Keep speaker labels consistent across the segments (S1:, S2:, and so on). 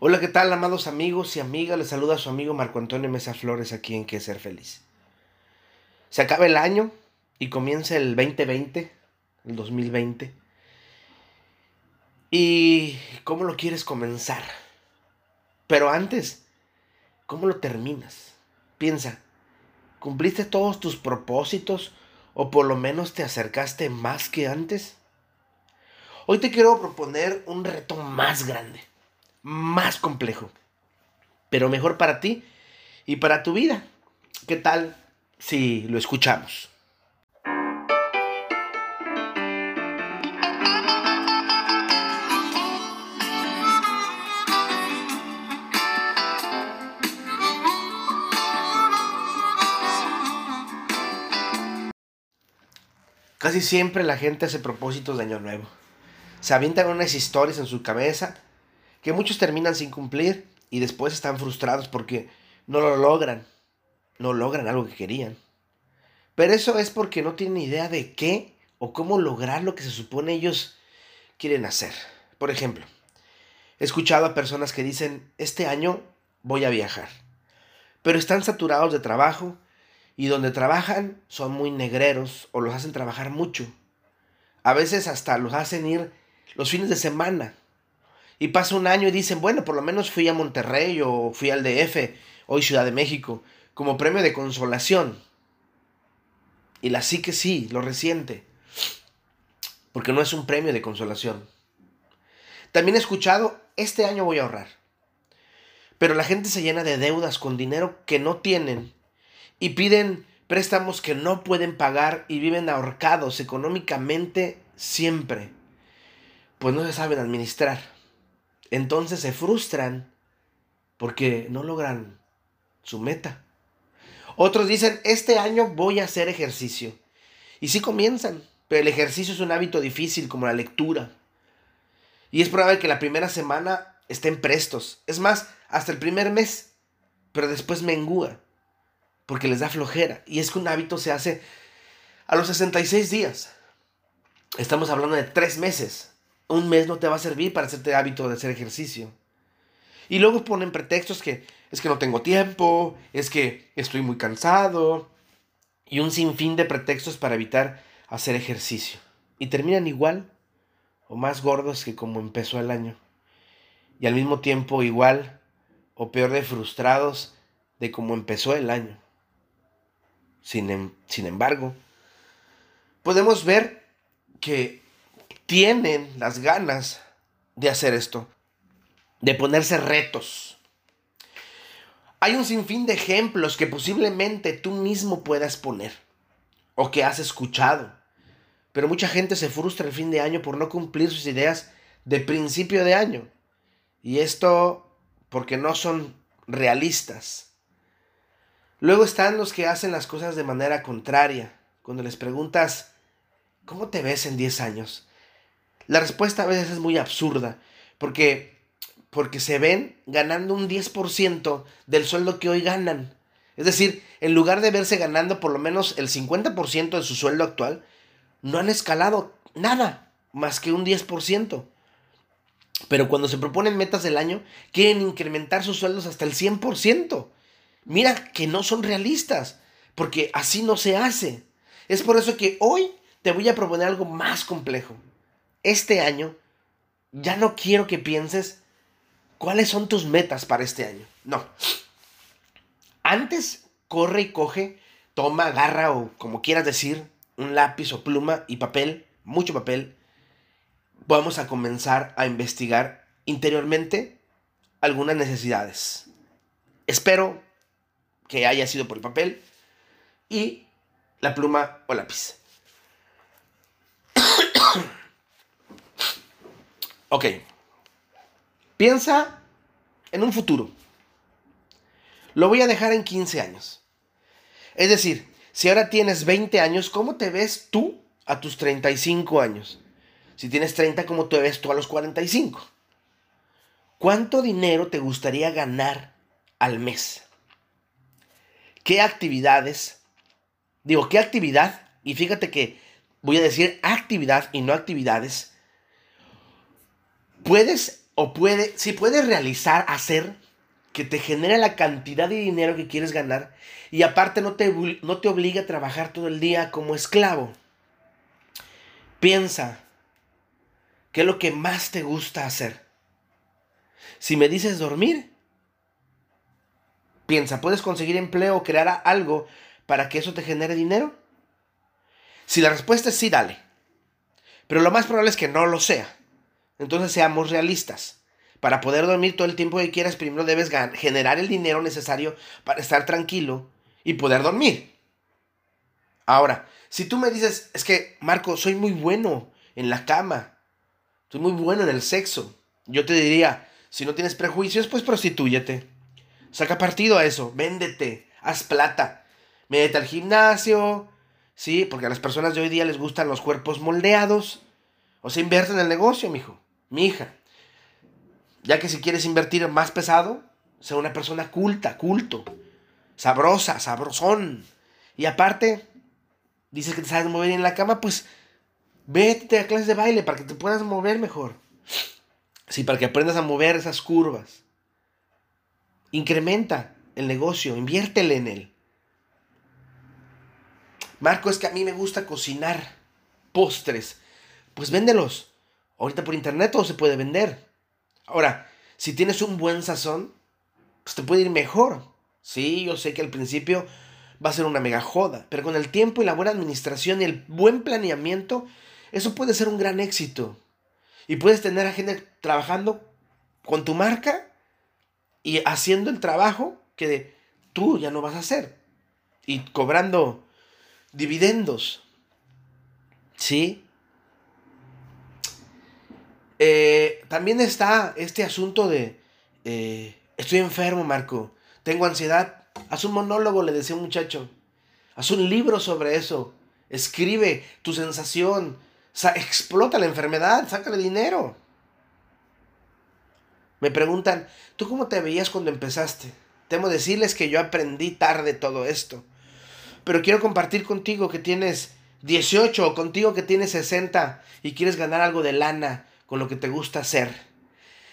S1: Hola, ¿qué tal, amados amigos y amigas? Les saluda su amigo Marco Antonio Mesa Flores aquí en Que Ser Feliz. Se acaba el año y comienza el 2020, el 2020. ¿Y cómo lo quieres comenzar? Pero antes, ¿cómo lo terminas? Piensa, ¿cumpliste todos tus propósitos o por lo menos te acercaste más que antes? Hoy te quiero proponer un reto más grande más complejo, pero mejor para ti y para tu vida. ¿Qué tal si lo escuchamos? Casi siempre la gente hace propósitos de año nuevo. Se avientan unas historias en su cabeza que muchos terminan sin cumplir y después están frustrados porque no lo logran, no logran algo que querían. Pero eso es porque no tienen idea de qué o cómo lograr lo que se supone ellos quieren hacer. Por ejemplo, he escuchado a personas que dicen, este año voy a viajar, pero están saturados de trabajo y donde trabajan son muy negreros o los hacen trabajar mucho. A veces hasta los hacen ir los fines de semana y pasa un año y dicen, bueno, por lo menos fui a Monterrey o fui al DF, hoy Ciudad de México, como premio de consolación. Y la sí que sí, lo resiente. Porque no es un premio de consolación. También he escuchado, este año voy a ahorrar. Pero la gente se llena de deudas con dinero que no tienen y piden préstamos que no pueden pagar y viven ahorcados económicamente siempre. Pues no se saben administrar. Entonces se frustran porque no logran su meta. Otros dicen, este año voy a hacer ejercicio. Y sí comienzan, pero el ejercicio es un hábito difícil como la lectura. Y es probable que la primera semana estén prestos. Es más, hasta el primer mes. Pero después mengúa. Porque les da flojera. Y es que un hábito se hace a los 66 días. Estamos hablando de tres meses un mes no te va a servir para hacerte hábito de hacer ejercicio. Y luego ponen pretextos que es que no tengo tiempo, es que estoy muy cansado y un sinfín de pretextos para evitar hacer ejercicio. Y terminan igual o más gordos que como empezó el año. Y al mismo tiempo igual o peor de frustrados de como empezó el año. Sin, em, sin embargo, podemos ver que tienen las ganas de hacer esto, de ponerse retos. Hay un sinfín de ejemplos que posiblemente tú mismo puedas poner o que has escuchado. Pero mucha gente se frustra el fin de año por no cumplir sus ideas de principio de año. Y esto porque no son realistas. Luego están los que hacen las cosas de manera contraria. Cuando les preguntas, ¿cómo te ves en 10 años? La respuesta a veces es muy absurda, porque, porque se ven ganando un 10% del sueldo que hoy ganan. Es decir, en lugar de verse ganando por lo menos el 50% de su sueldo actual, no han escalado nada más que un 10%. Pero cuando se proponen metas del año, quieren incrementar sus sueldos hasta el 100%. Mira que no son realistas, porque así no se hace. Es por eso que hoy te voy a proponer algo más complejo este año, ya no quiero que pienses cuáles son tus metas para este año. No. Antes, corre y coge, toma, agarra o como quieras decir, un lápiz o pluma y papel, mucho papel. Vamos a comenzar a investigar interiormente algunas necesidades. Espero que haya sido por el papel y la pluma o lápiz. Ok. Piensa en un futuro. Lo voy a dejar en 15 años. Es decir, si ahora tienes 20 años, ¿cómo te ves tú a tus 35 años? Si tienes 30, ¿cómo te ves tú a los 45? ¿Cuánto dinero te gustaría ganar al mes? ¿Qué actividades? Digo, ¿qué actividad? Y fíjate que voy a decir actividad y no actividades puedes o puede, si puedes realizar, hacer que te genere la cantidad de dinero que quieres ganar y aparte no te, no te obliga a trabajar todo el día como esclavo. Piensa, ¿qué es lo que más te gusta hacer? Si me dices dormir, piensa, ¿puedes conseguir empleo o crear algo para que eso te genere dinero? Si la respuesta es sí, dale. Pero lo más probable es que no lo sea. Entonces seamos realistas. Para poder dormir todo el tiempo que quieras, primero debes generar el dinero necesario para estar tranquilo y poder dormir. Ahora, si tú me dices, es que, Marco, soy muy bueno en la cama, soy muy bueno en el sexo, yo te diría, si no tienes prejuicios, pues prostitúyete. Saca partido a eso, véndete, haz plata, métete al gimnasio, sí, porque a las personas de hoy día les gustan los cuerpos moldeados. O sea, invierte en el negocio, mijo, mi hija. Ya que si quieres invertir más pesado, sea una persona culta, culto sabrosa, sabrosón. Y aparte, dices que te sabes mover en la cama, pues vete a clases de baile para que te puedas mover mejor. Sí, para que aprendas a mover esas curvas. Incrementa el negocio, inviértele en él. Marco, es que a mí me gusta cocinar postres. Pues véndelos. Ahorita por internet todo se puede vender. Ahora, si tienes un buen sazón, pues te puede ir mejor. Sí, yo sé que al principio va a ser una mega joda, pero con el tiempo y la buena administración y el buen planeamiento, eso puede ser un gran éxito. Y puedes tener a gente trabajando con tu marca y haciendo el trabajo que tú ya no vas a hacer. Y cobrando dividendos. ¿Sí? Eh, también está este asunto de, eh, estoy enfermo, Marco tengo ansiedad. Haz un monólogo, le decía un muchacho. Haz un libro sobre eso. Escribe tu sensación. explota la enfermedad, sácale dinero. Me preguntan, ¿tú cómo te veías cuando empezaste? Temo decirles que yo aprendí tarde todo esto. Pero quiero compartir contigo que tienes 18 o contigo que tienes 60 y quieres ganar algo de lana con lo que te gusta hacer.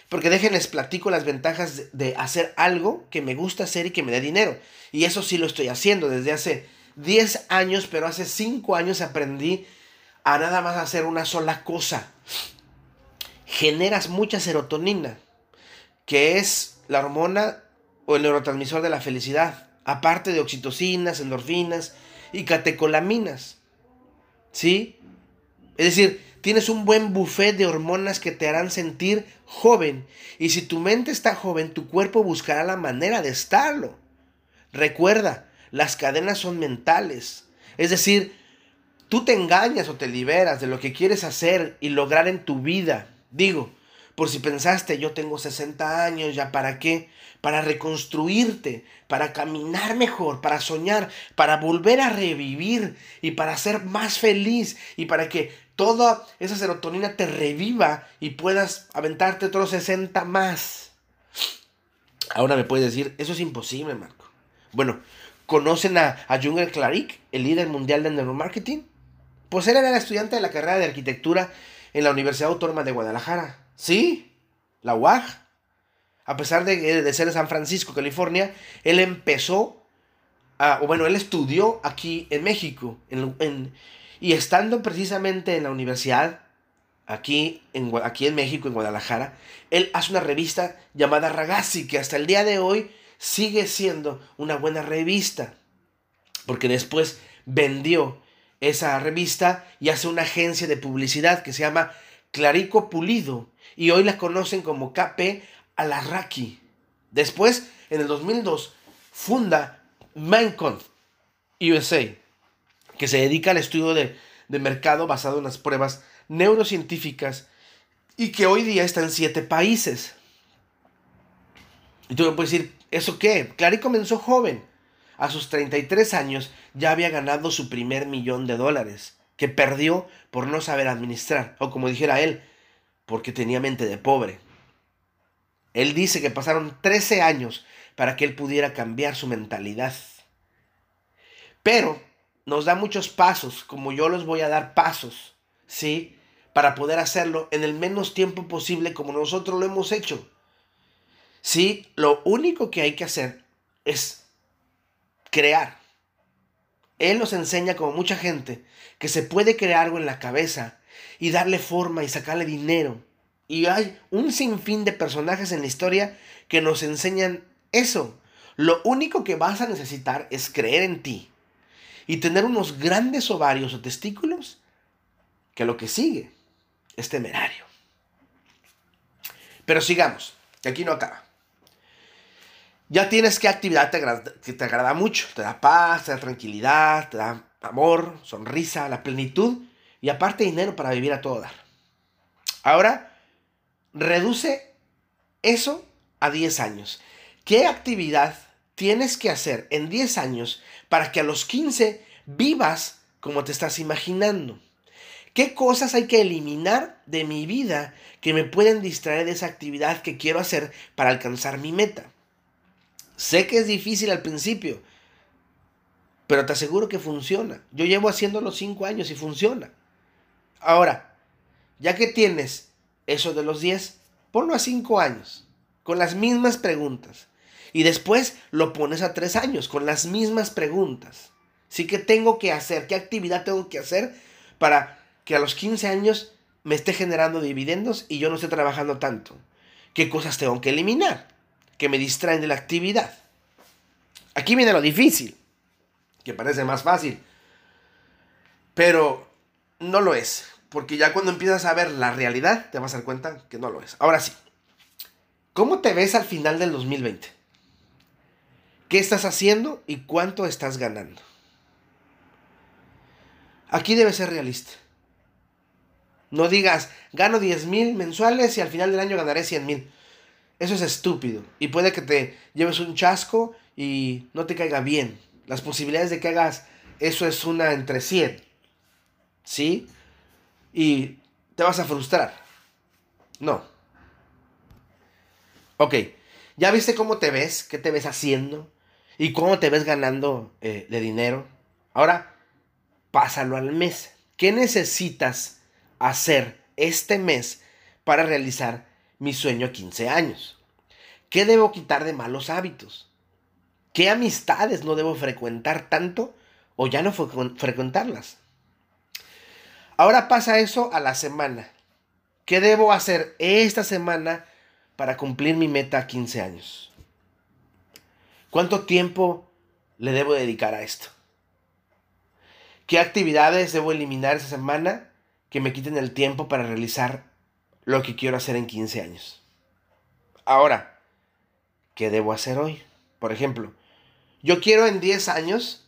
S1: Porque déjenles platico las ventajas de, hacer algo que me gusta hacer y que me dé dinero. Y eso sí lo estoy haciendo desde hace 10 años, pero hace 5 años aprendí a nada más hacer una sola cosa. Generas mucha serotonina, que es la hormona o el neurotransmisor de la felicidad, aparte de oxitocinas, endorfinas y catecolaminas. ¿Sí? Es decir, Tienes un buen buffet de hormonas que te harán sentir joven. Y si tu mente está joven, tu cuerpo buscará la manera de estarlo. Recuerda, las cadenas son mentales. Es decir, tú te engañas o te liberas de lo que quieres hacer y lograr en tu vida. Digo, por si pensaste, yo tengo 60 años, ¿ya para qué? Para reconstruirte, para caminar mejor, para soñar, para volver a revivir y para ser más feliz y para que toda esa serotonina te reviva y puedas aventarte otros 60 más. Ahora me puedes decir, eso es imposible, Marco. Bueno, ¿conocen a, a Junger Claric, el líder mundial de neuromarketing? Pues él era estudiante de la carrera de arquitectura en la Universidad Autónoma de Guadalajara. Sí, la UAG. A pesar de, de ser de San Francisco, California, él empezó, a, o bueno, él estudió aquí en México, en, y estando precisamente en la universidad, aquí en, aquí en México, en Guadalajara, él hace una revista llamada Ragazzi, que hasta el día de hoy sigue siendo una buena revista, porque después vendió esa revista y hace una agencia de publicidad que se llama Clarico Pulido, y hoy la conocen como KP Alarraqui. Después, en el 2002, funda Minecon USA, que se dedica al estudio de, mercado basado en las pruebas neurocientíficas y que hoy día está en siete países. Y tú me puedes decir, ¿eso qué? Clary comenzó joven. A sus 33 años ya había ganado su primer millón de dólares, que perdió por no saber administrar, o como dijera él, porque tenía mente de pobre. Él dice que pasaron 13 años para que él pudiera cambiar su mentalidad. Pero nos da muchos pasos, como yo les voy a dar pasos, ¿sí? para poder hacerlo en el menos tiempo posible como nosotros lo hemos hecho. Sí, lo único que hay que hacer es crear. Él nos enseña, como mucha gente, que se puede crear algo en la cabeza y darle forma y sacarle dinero. Y hay un sinfín de personajes en la historia que nos enseñan eso. Lo único que vas a necesitar es creer en ti y tener unos grandes ovarios o testículos que lo que sigue es temerario. Pero sigamos, que aquí no acaba. Ya tienes qué actividad te agrada, que te agrada mucho, te da paz, te da tranquilidad, te da amor, sonrisa, la plenitud y aparte dinero para vivir a todo dar. Ahora, reduce eso a 10 años. ¿Qué actividad tienes que hacer en 10 años para que a los 15 vivas como te estás imaginando? ¿Qué cosas hay que eliminar de mi vida que me pueden distraer de esa actividad que quiero hacer para alcanzar mi meta? Sé que es difícil al principio, pero te aseguro que funciona. Yo llevo haciéndolo 5 años y funciona. Ahora, ya que tienes eso de los 10, ponlo a 5 años, con las mismas preguntas. Y después lo pones a 3 años, con las mismas preguntas. Sí que tengo que hacer, qué actividad tengo que hacer para que a los 15 años me esté generando dividendos y yo no esté trabajando tanto. ¿Qué cosas tengo que eliminar? Que me distraen de la actividad. Aquí viene lo difícil, que parece más fácil. Pero no lo es. Porque ya cuando empiezas a ver la realidad, te vas a dar cuenta que no lo es. Ahora sí, ¿cómo te ves al final del 2020? ¿Qué estás haciendo y cuánto estás ganando? Aquí debes ser realista. No digas, gano 10 mil mensuales y al final del año ganaré 100 mil. Eso es estúpido. Y puede que te lleves un chasco y no te caiga bien. Las posibilidades de que hagas eso es una entre 100. ¿Sí? y te vas a frustrar. No. Ok, ¿ya viste cómo te ves? ¿Qué te ves haciendo? ¿Y cómo te ves ganando eh, de dinero? Ahora, pásalo al mes. ¿Qué necesitas hacer este mes para realizar mi sueño a 15 años? ¿Qué debo quitar de malos hábitos? ¿Qué amistades no debo frecuentar tanto o ya no frecuentarlas? Ahora pasa eso a la semana. ¿Qué debo hacer esta semana para cumplir mi meta a 15 años? ¿Cuánto tiempo le debo dedicar a esto? ¿Qué actividades debo eliminar esa semana que me quiten el tiempo para realizar lo que quiero hacer en 15 años? Ahora, ¿qué debo hacer hoy? Por ejemplo, yo quiero en 10 años,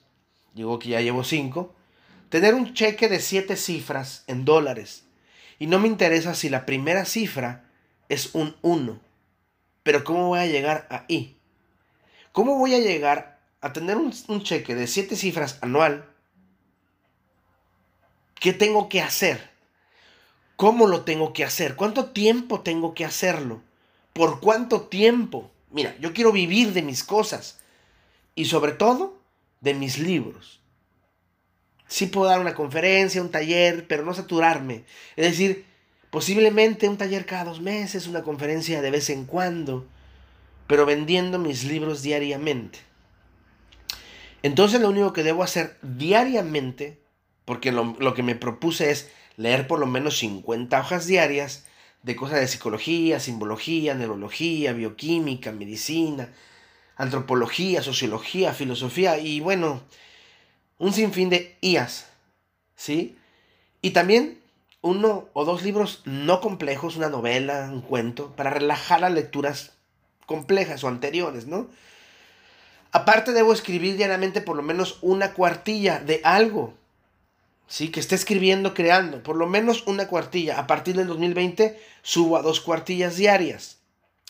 S1: digo que ya llevo 5, tener un cheque de siete cifras en dólares. Y no me interesa si la primera cifra es un 1. Pero ¿cómo voy a llegar ahí? ¿Cómo voy a llegar a tener un, cheque de siete cifras anual? ¿Qué tengo que hacer? ¿Cómo lo tengo que hacer? ¿Cuánto tiempo tengo que hacerlo? ¿Por cuánto tiempo? Mira, yo quiero vivir de mis cosas y sobre todo de mis libros sí puedo dar una conferencia, un taller, pero no saturarme. Es decir, posiblemente un taller cada dos meses, una conferencia de vez en cuando, pero vendiendo mis libros diariamente. Entonces lo único que debo hacer diariamente, porque lo, que me propuse es leer por lo menos 50 hojas diarias de cosas de psicología, simbología, neurología, bioquímica, medicina, antropología, sociología, filosofía y bueno, un sinfín de IAS, ¿sí? Y también uno o dos libros no complejos, una novela, un cuento, para relajar las lecturas complejas o anteriores, ¿no? Aparte debo escribir diariamente por lo menos una cuartilla de algo, ¿sí? Que esté escribiendo, creando, por lo menos una cuartilla. A partir del 2020 subo a dos cuartillas diarias.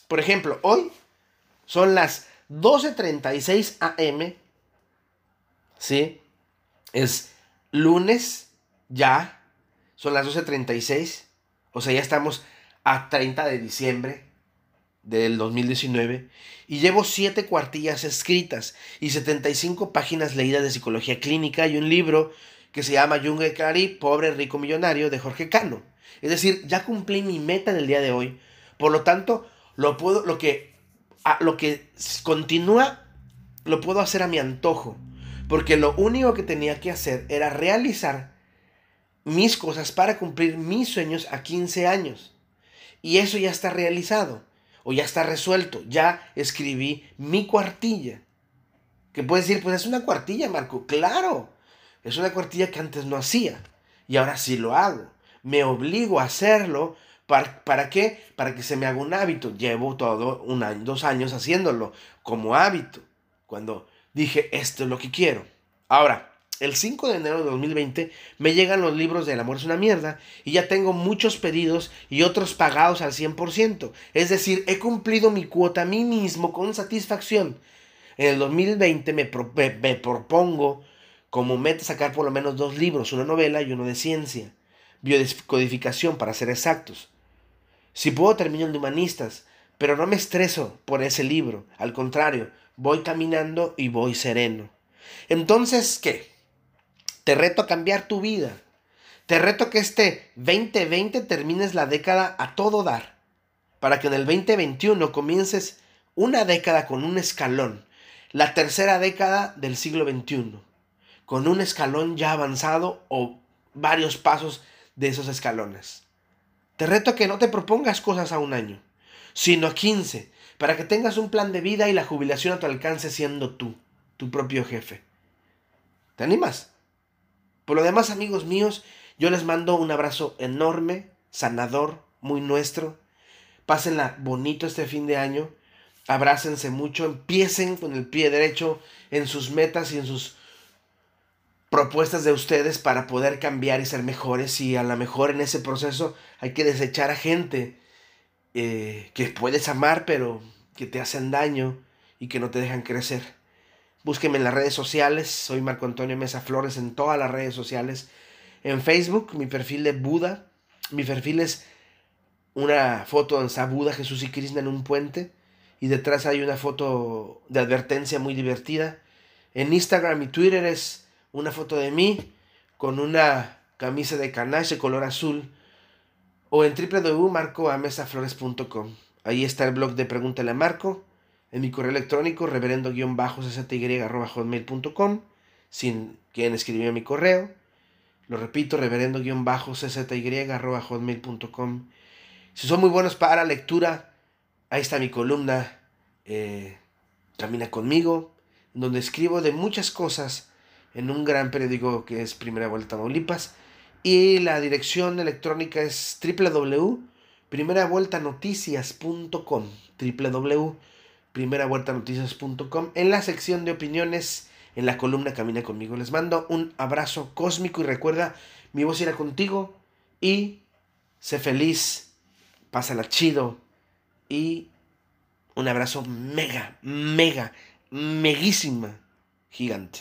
S1: Por ejemplo, hoy son las 12.36 am, ¿sí? Es lunes ya, son las 12.36, o sea, ya estamos a 30 de diciembre del 2019 y llevo 7 cuartillas escritas y 75 páginas leídas de psicología clínica y un libro que se llama Junge Cari, Pobre Rico Millonario de Jorge Cano. Es decir, ya cumplí mi meta del día de hoy. Por lo tanto, lo puedo, lo que, lo que continúa, lo puedo hacer a mi antojo. Porque lo único que tenía que hacer era realizar mis cosas para cumplir mis sueños a 15 años. Y eso ya está realizado. O ya está resuelto. Ya escribí mi cuartilla. Que puedes decir, pues es una cuartilla, Marco. Claro. Es una cuartilla que antes no hacía. Y ahora sí lo hago. Me obligo a hacerlo. ¿Para, ¿Para qué? Para que se me haga un hábito. Llevo todo un año, dos años haciéndolo como hábito. Cuando dije, esto es lo que quiero. Ahora, el 5 de enero de 2020 me llegan los libros de El amor es una mierda y ya tengo muchos pedidos y otros pagados al 100%. Es decir, he cumplido mi cuota a mí mismo con satisfacción. En el 2020 me, me propongo como meta sacar por lo menos dos libros, una novela y uno de ciencia, biodescodificación para ser exactos. Si puedo termino el de humanistas, pero no me estreso por ese libro, al contrario, voy caminando y voy sereno. Entonces, ¿qué? Te reto a cambiar tu vida. Te reto que este 2020 termines la década a todo dar, para que en el 2021 comiences una década con un escalón, la tercera década del siglo XXI con un escalón ya avanzado o varios pasos de esos escalones. Te reto a que no te propongas cosas a un año, sino a 15, para que tengas un plan de vida y la jubilación a tu alcance siendo tú, tu propio jefe. ¿Te animas? Por lo demás, amigos míos, yo les mando un abrazo enorme, sanador, muy nuestro. Pásenla bonito este fin de año. Abrácense mucho, empiecen con el pie derecho en sus metas y en sus propuestas de ustedes para poder cambiar y ser mejores y a lo mejor en ese proceso hay que desechar a gente eh, que puedes amar pero que te hacen daño y que no te dejan crecer. Búsqueme en las redes sociales, soy Marco Antonio Mesa Flores en todas las redes sociales. En Facebook, mi perfil de Buda, mi perfil es una foto donde está Buda, Jesús y Krishna en un puente y detrás hay una foto de advertencia muy divertida. En Instagram y Twitter es una foto de mí con una camisa de canache color azul o en www.marcoamesaflores.com. Ahí está el blog de Pregúntale a Marco, en mi correo electrónico reverendo-czy.com, sin quien escribió mi correo. Lo repito, reverendo-czy.com. Si son muy buenos para lectura, ahí está mi columna, eh, Camina conmigo, donde escribo de muchas cosas en un gran periódico que es Primera Vuelta Tamaulipas. Y la dirección electrónica es www.primeravueltanoticias.com www.primeravueltanoticias.com En la sección de opiniones, en la columna Camina conmigo. Les mando un abrazo cósmico y recuerda, mi voz irá contigo y sé feliz, pásala chido y un abrazo mega, mega, meguísima, gigante.